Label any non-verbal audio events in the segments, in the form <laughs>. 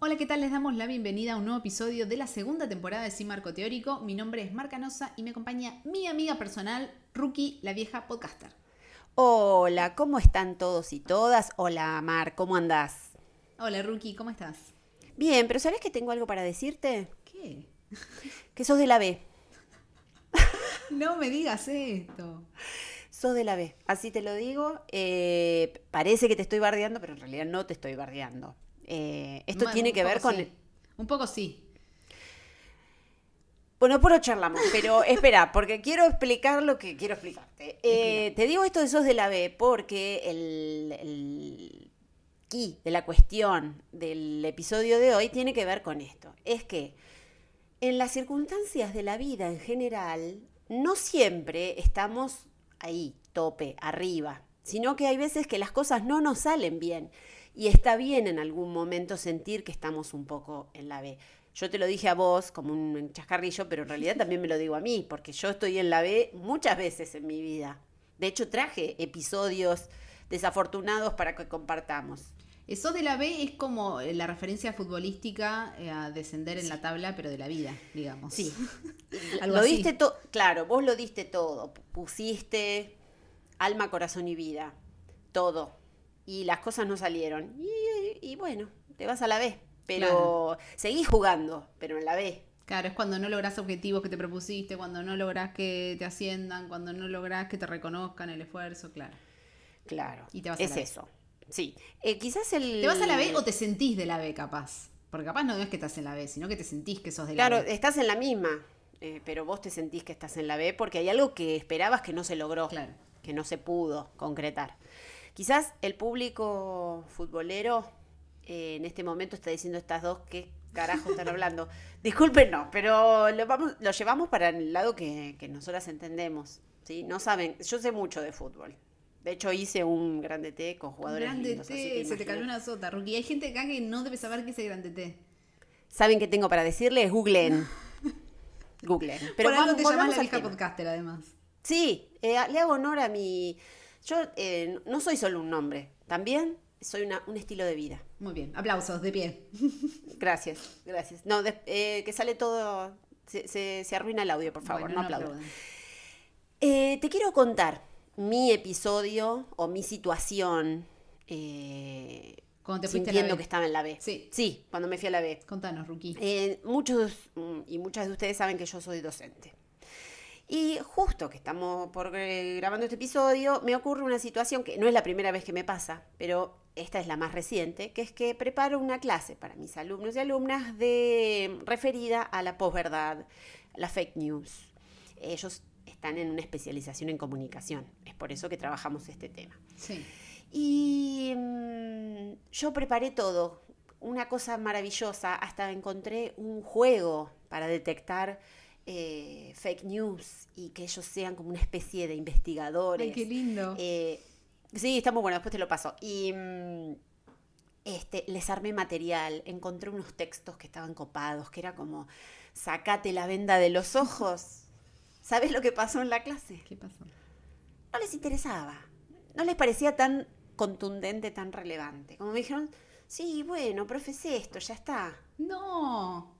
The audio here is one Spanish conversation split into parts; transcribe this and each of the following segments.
Hola, ¿qué tal? Les damos la bienvenida a un nuevo episodio de la segunda temporada de Sin Marco Teórico. Mi nombre es Marca Nosa y me acompaña mi amiga personal, Rookie, la vieja podcaster. Hola, ¿cómo están todos y todas? Hola, Mar, ¿cómo andás? Hola, Rookie, ¿cómo estás? Bien, pero ¿sabes que tengo algo para decirte? ¿Qué? Que sos de la B. <laughs> No me digas esto. Sos de la B, así te lo digo. Eh, parece que te estoy bardeando, pero en realidad no te estoy bardeando. Eh, esto Bueno, tiene que ver con... sí. Un poco sí. Bueno, por charlamos, pero <laughs> espera, porque quiero explicar lo que quiero explicarte. Eh, te digo esto de sos de la B porque el, el key de la cuestión del episodio de hoy tiene que ver con esto. Es que en las circunstancias de la vida en general, no siempre estamos ahí, tope, arriba, sino que hay veces que las cosas no nos salen bien y está bien en algún momento sentir que estamos un poco en la B. Yo te lo dije a vos como un chascarrillo, pero en realidad también me lo digo a mí, porque yo estoy en la B muchas veces en mi vida. De hecho, traje episodios desafortunados para que compartamos. Eso de la B es como eh, la referencia futbolística eh, a descender en la tabla, pero de la vida, digamos. Sí. <laughs> Algo lo así. diste todo, claro, vos lo diste todo. Pusiste alma, corazón y vida. Todo. Y las cosas no salieron. Y, y bueno, te vas a la B. Pero seguís jugando, pero en la B. Claro, es cuando no lográs objetivos que te propusiste, cuando no lográs que te asciendan, cuando no lográs que te reconozcan el esfuerzo, claro. Claro. Y te vas a es la B. eso. Sí. Eh, quizás el. ¿Te vas a la B o te sentís de la B capaz? Porque capaz no es que estás en la B, sino que te sentís que sos de la Claro, B. estás en la misma. eh, pero vos te sentís que estás en la B porque hay algo que esperabas que no se logró. Claro. que no se pudo concretar. Quizás el público futbolero eh, en este momento está diciendo estas dos, ¿qué carajo están hablando? <laughs> Disculpen, no, pero lo, vamos, lo llevamos para el lado que, que nosotras entendemos. ¿sí? No saben, yo sé mucho de fútbol. De hecho, hice un grande T con jugadores Grande lindos, así T, que se te cayó una sota, Rookie. Hay gente acá que no debe saber qué es el grande T. ¿Saben qué tengo para decirles? Googleen. <laughs> Googleen. Pero Por algo te llamas la vieja podcaster, además. Sí, eh, le hago honor a mi... Yo eh, no soy solo un nombre, también soy una- un estilo de vida. Muy bien, aplausos, de pie. <laughs> Gracias, gracias. No, de- eh, que sale todo... Se, se- se arruina el audio, por favor, Bueno, no, no aplaudan. te quiero contar mi episodio o mi situación eh, Cuando te fuiste a la sintiendo B. que estaba en la B. Sí. Sí, cuando me fui a la B. Contanos, Rookie. Eh, muchos mm, y muchas de ustedes saben que yo soy docente. Y justo que estamos por eh, grabando este episodio, me ocurre una situación que no es la primera vez que me pasa, pero esta es la más reciente, que es que preparo una clase para mis alumnos y alumnas de referida a la posverdad, la fake news. Ellos están en una especialización en comunicación, es por eso que trabajamos este tema. Sí. Y mm, yo preparé todo, una cosa maravillosa, hasta encontré un juego para detectar eh, fake news y que ellos sean como una especie de investigadores. Ay, qué lindo. Eh, sí, está muy bueno, después te lo paso. Y mm, este, les armé material, encontré unos textos que estaban copados, que era como, sacate la venda de los ojos. ¿Sabes lo que pasó en la clase? ¿Qué pasó? no les interesaba. No les parecía tan contundente, tan relevante. Como me dijeron, sí, bueno, profe, es esto, ya está. No.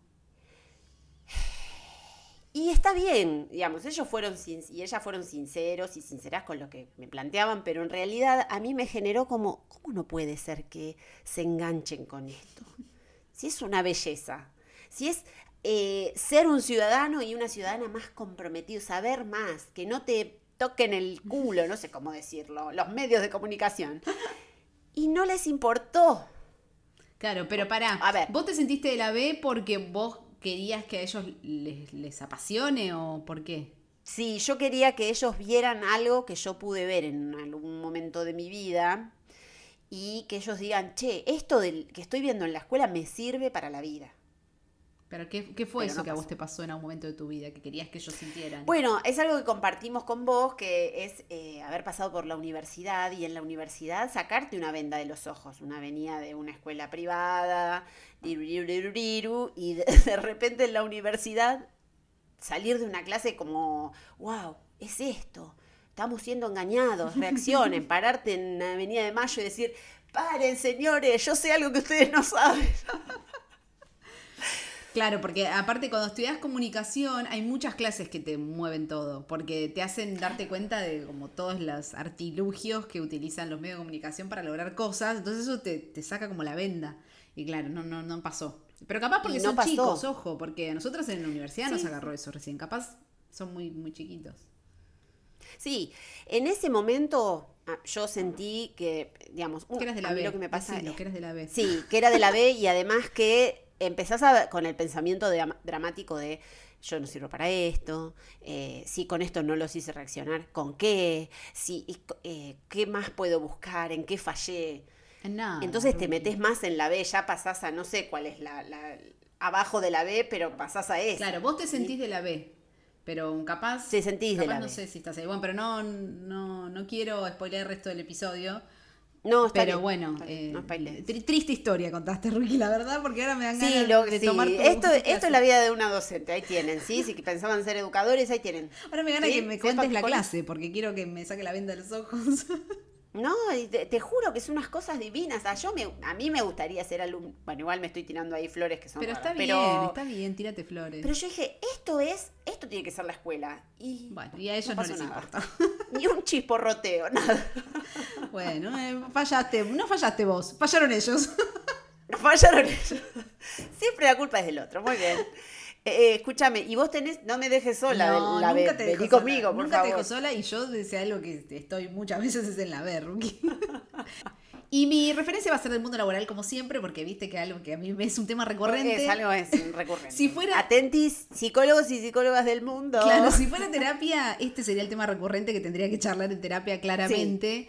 Y está bien, digamos, ellos fueron y ellas fueron sinceros y sinceras con lo que me planteaban, pero en realidad a mí me generó como, ¿cómo no puede ser que se enganchen con esto? Si es una belleza, si es eh, ser un ciudadano y una ciudadana más comprometido, saber más, que no te toquen el culo, no sé cómo decirlo, los medios de comunicación. Y no les importó. Claro, pero pará. A ver. ¿Vos te sentiste de la B porque vos querías que a ellos les, les apasione o por qué? Sí, yo quería que ellos vieran algo que yo pude ver en algún momento de mi vida y que ellos digan, che, esto del que estoy viendo en la escuela me sirve para la vida. ¿Pero qué, qué fue Pero eso no que a vos te pasó en algún momento de tu vida que querías que ellos sintieran? Bueno, es algo que compartimos con vos, que es eh, haber pasado por la universidad y en la universidad sacarte una venda de los ojos. Una venía de una escuela privada, y de, <laughs> de repente en la universidad salir de una clase como, wow, es esto. estamos siendo engañados, reaccionen, <laughs> pararte en Avenida de Mayo y decir, paren señores, yo sé algo que ustedes no saben. <laughs> Claro, porque aparte cuando estudias comunicación hay muchas clases que te mueven todo, porque te hacen darte cuenta de como todos los artilugios que utilizan los medios de comunicación para lograr cosas, entonces eso te, te saca como la venda. Y claro, no, no, no pasó. Pero capaz porque no son pasó. chicos, ojo, porque a nosotros en la universidad nos agarró eso recién, capaz son muy, muy chiquitos. Sí, en ese momento ah, yo sentí que, digamos, un- Que eras de la B. lo que me pasa decilo, es- que eras de la B. Sí, que era de la B y además que empezás a- con el pensamiento de- dramático de yo no sirvo para esto, eh, si con esto no los hice reaccionar, ¿con qué? Si, eh, ¿Qué más puedo buscar? ¿En qué fallé? Entonces te metes más en la B, ya pasás a no sé cuál es la, la- abajo de la B, pero pasás a esa. Claro, vos te sentís de la B, pero capaz. Te sentís de la no B. sé si estás ahí. Bueno, pero no, no, no quiero spoiler el resto del episodio. No, está Pero bien, bueno, está bien, eh, no spoilees. tri- triste historia contaste, Ruki, la verdad, porque ahora me dan Sí, ganas lo, de sí. tomar Esto, esto es la vida de una docente, ahí tienen, ¿sí? Si pensaban ser educadores, ahí tienen. Ahora me gana Sí, que me cuentes la clase, porque quiero que me saque la venda de los ojos. <laughs> No, te, te juro que son unas cosas divinas. Ah, yo me, a mí me gustaría ser alumno. Bueno, igual me estoy tirando ahí flores que son pero está bien, pero, está bien, tírate flores. pero yo dije, esto es, esto tiene que ser la escuela. Y bueno, y a ellos no, pasó les nada. importa. <laughs> Ni un chisporroteo, nada. bueno, eh, fallaste, no fallaste vos, fallaron ellos. <laughs> No fallaron ellos. Siempre la culpa es del otro, muy bien. Eh, escúchame, y vos tenés, no me dejes sola no, la nunca te vení conmigo, por nunca favor. te dejo sola y yo decía algo que estoy muchas <laughs> veces es en la B, Ruki. <laughs> Y mi referencia va a ser del mundo laboral, como siempre, porque viste que algo que a mí me es un tema recurrente. Es algo es <laughs> recurrente. Si fuera- Atentis, psicólogos y psicólogas del mundo. Claro, si fuera terapia, este sería el tema recurrente que tendría que charlar en terapia claramente.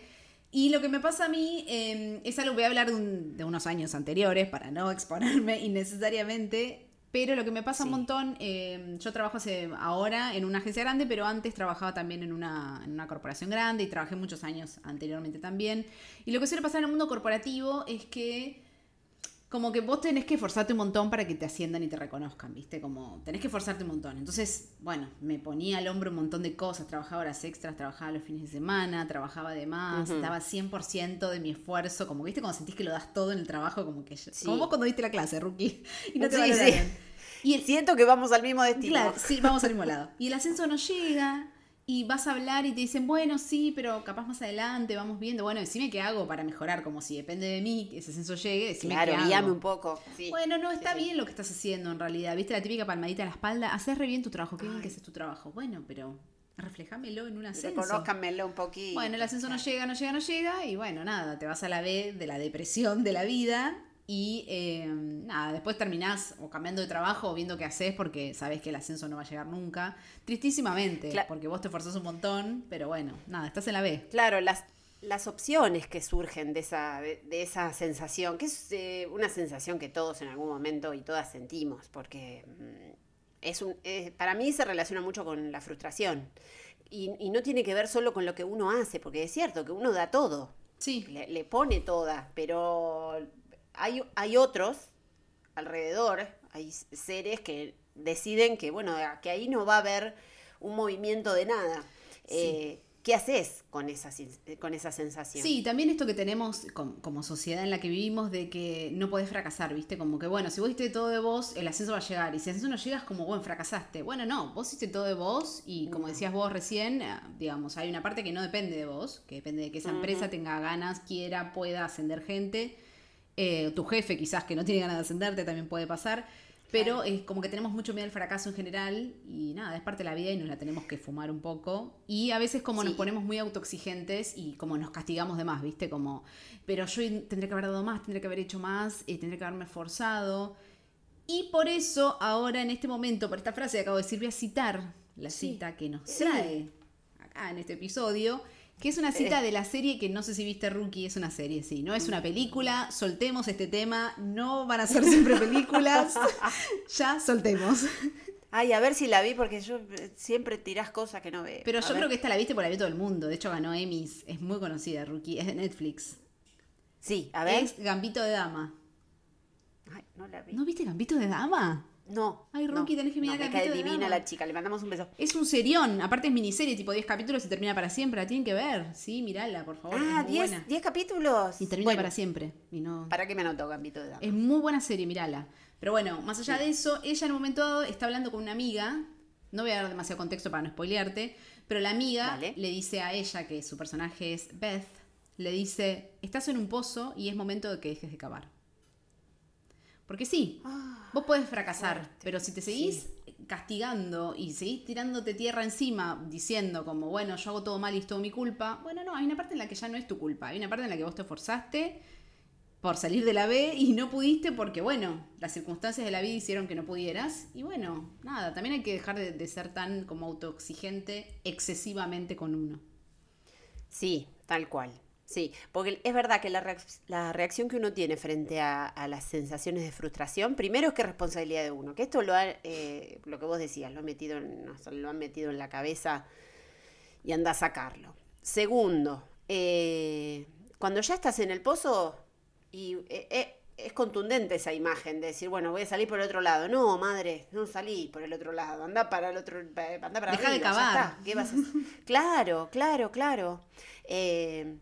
Y lo que me pasa a mí eh, es algo, voy a hablar de, un- de unos años anteriores para no exponerme innecesariamente, pero lo que me pasa un montón, eh, yo trabajo hace, ahora en una agencia grande, pero antes trabajaba también en una, en una corporación grande y trabajé muchos años anteriormente también. Y lo que suele pasar en el mundo corporativo es que como que vos tenés que esforzarte un montón para que te asciendan y te reconozcan, ¿viste? Como tenés que esforzarte un montón. Entonces, bueno, me ponía al hombro un montón de cosas, trabajaba horas extras, trabajaba los fines de semana, trabajaba de más, Ujú. daba 100% de mi esfuerzo, como viste cuando sentís que lo das todo en el trabajo, como que Sí. como vos cuando diste la clase, rookie, <laughs> y no te Sí, sí. Y el, Siento que vamos al mismo destino. Claro, sí, vamos al mismo <laughs> lado. Y el ascenso no llega y vas a hablar y te dicen, bueno, sí, pero capaz más adelante vamos viendo. Bueno, decime qué hago para mejorar, como si depende de mí que ese ascenso llegue, decime Claro, qué hago. guíame un poco. sí. Bueno, no, está Sí, sí. bien lo que estás haciendo en realidad. ¿Viste la típica palmadita en la espalda? Haces re bien tu trabajo, qué bien que haces tu trabajo. Bueno, pero reflejámelo en un ascenso. Reconózcanmelo un poquito. Bueno, el ascenso no llega, no llega, no llega, y bueno, nada, te vas a la B de la depresión de la vida y eh, nada, después terminás o cambiando de trabajo o viendo qué haces porque sabes que el ascenso no va a llegar nunca. Tristísimamente, porque vos te esforzás un montón, pero bueno, nada, estás en la B. Claro, las, las opciones que surgen de esa, de, de esa sensación, que es eh, una sensación que todos en algún momento y todas sentimos, porque mm, es un, para mí se relaciona mucho con la frustración. Y, y no tiene que ver solo con lo que uno hace, porque es cierto que uno da todo, Sí, le, le pone toda, pero hay, hay otros alrededor, hay seres que deciden que, bueno, que ahí no va a haber un movimiento de nada. Eh, ¿Qué haces con esa, con esa sensación? Sí, también esto que tenemos com- como sociedad en la que vivimos de que no podés fracasar, ¿viste? Como que, bueno, si vos hiciste todo de vos, el ascenso va a llegar. Y si el ascenso no llega, es como, bueno, fracasaste. Bueno, no, vos hiciste todo de vos y como No. decías vos recién, eh, digamos, hay una parte que no depende de vos, que depende de que esa empresa tenga ganas, quiera, pueda ascender gente. Eh, tu jefe quizás que no tiene ganas de ascenderte también puede pasar. Pero es como que tenemos mucho miedo al fracaso en general y nada, es parte de la vida y nos la tenemos que fumar un poco. Y a veces como nos ponemos muy autoexigentes y como nos castigamos de más, ¿viste? Como, pero yo tendré que haber dado más, tendré que haber hecho más, eh, tendré que haberme esforzado. Y por eso ahora en este momento, por esta frase que acabo de decir, voy a citar la Sí. cita que nos trae acá en este episodio, que es una cita de la serie que no sé si viste Rookie, es una serie, sí, no es una película, soltemos este tema, no van a ser siempre <laughs> películas, ya soltemos. Ay, a ver si la vi, porque yo eh, siempre tirás cosas que no veo. Pero A yo ver. creo que esta la viste por la vio todo el mundo, de hecho ganó Emmys, es muy conocida Rookie, es de Netflix. Sí, a ver. Es Gambito de Dama. Ay, no la vi. ¿No viste Gambito de Dama? No. Ay, Rookie, no, tenés que mirar no, me cae divina la chica, le mandamos un beso. Es un serión, aparte es miniserie, tipo 10 capítulos y termina para siempre, la tienen que ver. Sí, mirala, por favor. Ah, es muy 10 buena. 10 capítulos. Y termina Bueno, para siempre. Y no... ¿Para qué me anotó Gambito de Dama? Es muy buena serie, mirala. Pero bueno, más allá de eso, ella en un momento dado está hablando con una amiga. No voy a dar demasiado contexto para no spoilearte. Pero la amiga Dale. le dice a ella, que su personaje es Beth, le dice: Estás en un pozo y es momento de que dejes de cavar. Porque sí, Ah, vos podés fracasar, fuerte. pero si te seguís castigando y seguís tirándote tierra encima diciendo como, bueno, yo hago todo mal y es todo mi culpa, bueno, no, hay una parte en la que ya no es tu culpa, hay una parte en la que vos te esforzaste por salir de la B y no pudiste porque, bueno, las circunstancias de la vida hicieron que no pudieras y bueno, nada, también hay que dejar de, de ser tan como autoexigente excesivamente con uno. Sí, tal cual. Sí, porque es verdad que la, reac- la reacción que uno tiene frente a, a las sensaciones de frustración, primero es que es responsabilidad de uno, que esto lo ha, eh, lo que vos decías, lo, ha metido en- lo han metido en la cabeza y anda a sacarlo. Segundo, eh, cuando ya estás en el pozo y eh, eh, es contundente esa imagen de decir, bueno, voy a salir por el otro lado. No, madre, no salí por el otro lado, anda para el otro, anda para Deja de arriba, ya cavar. está. ¿Qué vas a hacer? <laughs> Claro, claro, claro. Eh,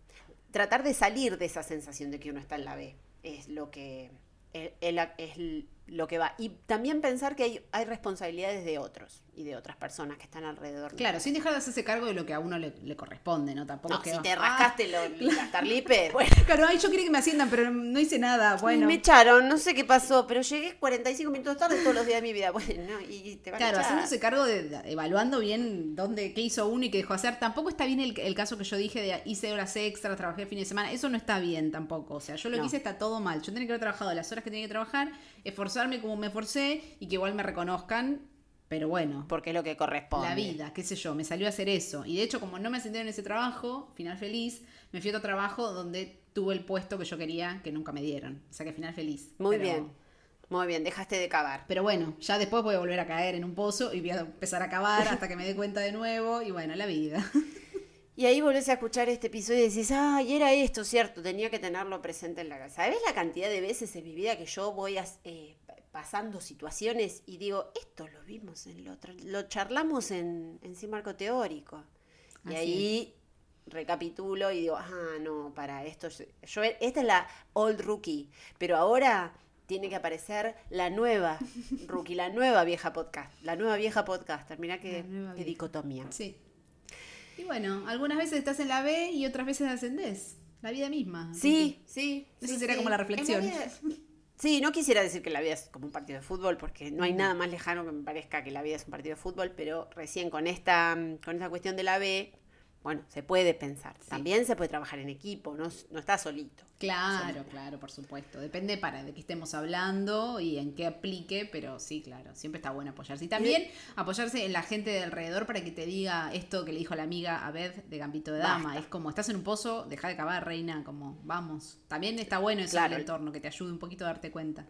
tratar de salir de esa sensación de que uno está en la B es lo que la- es lo que va. Y también pensar que hay, hay responsabilidades de otros y de otras personas que están alrededor. Claro, sin dejar de hacerse cargo de lo que a uno le, le corresponde, ¿no? Tampoco No, es que si vas, te "Ah, rascaste lo- <laughs> tarlipes, <laughs> bueno. Claro, ay, yo quería que me asciendan, pero no hice nada. Bueno, Me echaron, no sé qué pasó, pero llegué 45 minutos tarde todos los días de mi vida. <laughs> Bueno, y te van Claro, a echar. haciéndose cargo de, de- evaluando bien dónde, qué hizo uno y qué dejó hacer. Tampoco está bien el, el caso que yo dije de hice horas extras, trabajé el fin de semana. Eso no está bien tampoco. O sea, yo lo No. que hice está todo mal. Yo tenía que haber trabajado las horas que tenía que trabajar, esforzarme como me esforcé y que igual me reconozcan. Pero bueno, Porque es lo que corresponde. la vida, qué sé yo, me salió a hacer eso. Y de hecho, como no me ascendieron en ese trabajo, final feliz, me fui a otro trabajo donde tuve el puesto que yo quería que nunca me dieron. O sea que final feliz. Muy Pero- bien, muy bien, dejaste de cavar. pero bueno, ya después voy a volver a caer en un pozo y voy a empezar a cavar hasta que me dé cuenta de nuevo. Y bueno, la vida. <laughs> Y ahí volvés a escuchar este episodio y decís, ay, era esto, cierto, tenía que tenerlo presente en la cabeza. ¿Sabés la cantidad de veces en mi vida que yo voy a, eh, pasando situaciones y digo, esto lo vimos en lo otro, lo charlamos en, en sí marco teórico? Y Así ahí recapitulo y digo, ah, no, para esto, yo, yo- esta es la old rookie, pero ahora tiene que aparecer la nueva <laughs> rookie, la nueva vieja podcast, la nueva vieja podcaster, mirá qué, dicotomía. Sí. Y bueno, algunas veces estás en la B y otras veces ascendés. La vida misma. Sí, sí. Esa sí, sería sí. como la reflexión. <laughs> Sí, no quisiera decir que la vida es como un partido de fútbol, porque no hay Mm. nada más lejano que me parezca que la vida es un partido de fútbol, pero recién con esta, con esta cuestión de la B, bueno, se puede pensar. También se puede trabajar en equipo, no, no está solito. Claro, claro, por supuesto. Depende para de qué estemos hablando y en qué aplique, pero sí, claro, siempre está bueno apoyarse. Y también apoyarse en la gente de alrededor para que te diga esto que le dijo la amiga a Beth de Gambito de Dama. Basta. Es como, estás en un pozo, deja de cavar, reina, como, vamos. También está bueno eso Claro. del entorno, que te ayude un poquito a darte cuenta.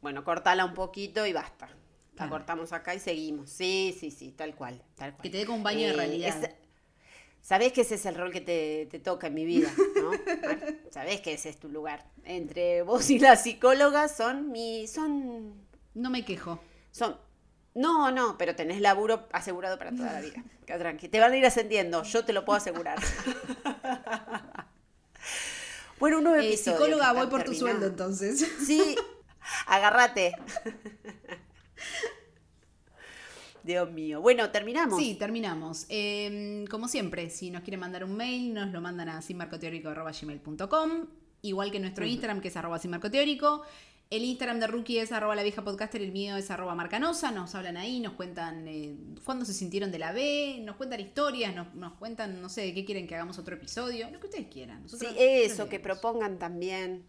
Bueno, cortala un poquito y basta. La Claro. cortamos acá y seguimos. Sí, sí, sí, tal cual. Tal cual. Que te dé como un baño de Eh, realidad. es- Sabés que ese es el rol que te, te toca en mi vida, ¿no? <laughs> Mar? Sabés que ese es tu lugar. Entre vos y la psicóloga son mi. son. No me quejo. son. No, no, pero tenés laburo asegurado para toda la vida. <laughs> Queda tranqui. Te van a ir ascendiendo, yo te lo puedo asegurar. <laughs> bueno, un nuevo Eh, episodio. psicóloga, voy por tu sueldo entonces. Sí, agárrate. Dios mío. Bueno, terminamos. Sí, terminamos. Eh, como siempre, si nos quieren mandar un mail, nos lo mandan a sinmarcoteórico.gmail.com Igual que nuestro Instagram, que es arroba sinmarcoteórico. El Instagram de Rookie es arroba la vieja podcaster, el mío es arroba marcanosa. Nos hablan ahí, nos cuentan eh, cuándo se sintieron de la B, nos cuentan historias, nos, nos cuentan, no sé, de qué quieren que hagamos otro episodio, lo que ustedes quieran. Sí, eso, que propongan también.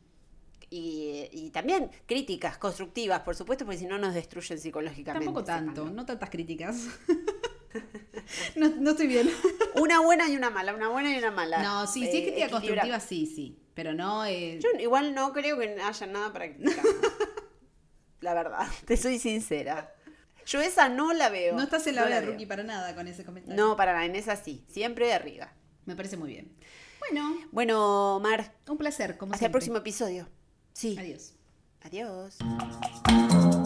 Y, y también críticas constructivas, por supuesto, porque si no nos destruyen psicológicamente. Tampoco tanto, no tantas críticas. <laughs> no, no estoy bien. Una buena y una mala, una buena y una mala. No, sí, sí, Eh, es crítica equilibra- constructiva, sí, sí. Pero no. eh, Yo igual no creo que haya nada para criticar. <laughs> la verdad, te soy sincera. Yo esa no la veo. no estás en la no hora de rookie para nada con ese comentario. No, para nada, en esa sí. Siempre de arriba. Me parece muy bien. Bueno, Bueno, Mar, un placer, como hasta el próximo episodio. Sí. Adiós. Adiós.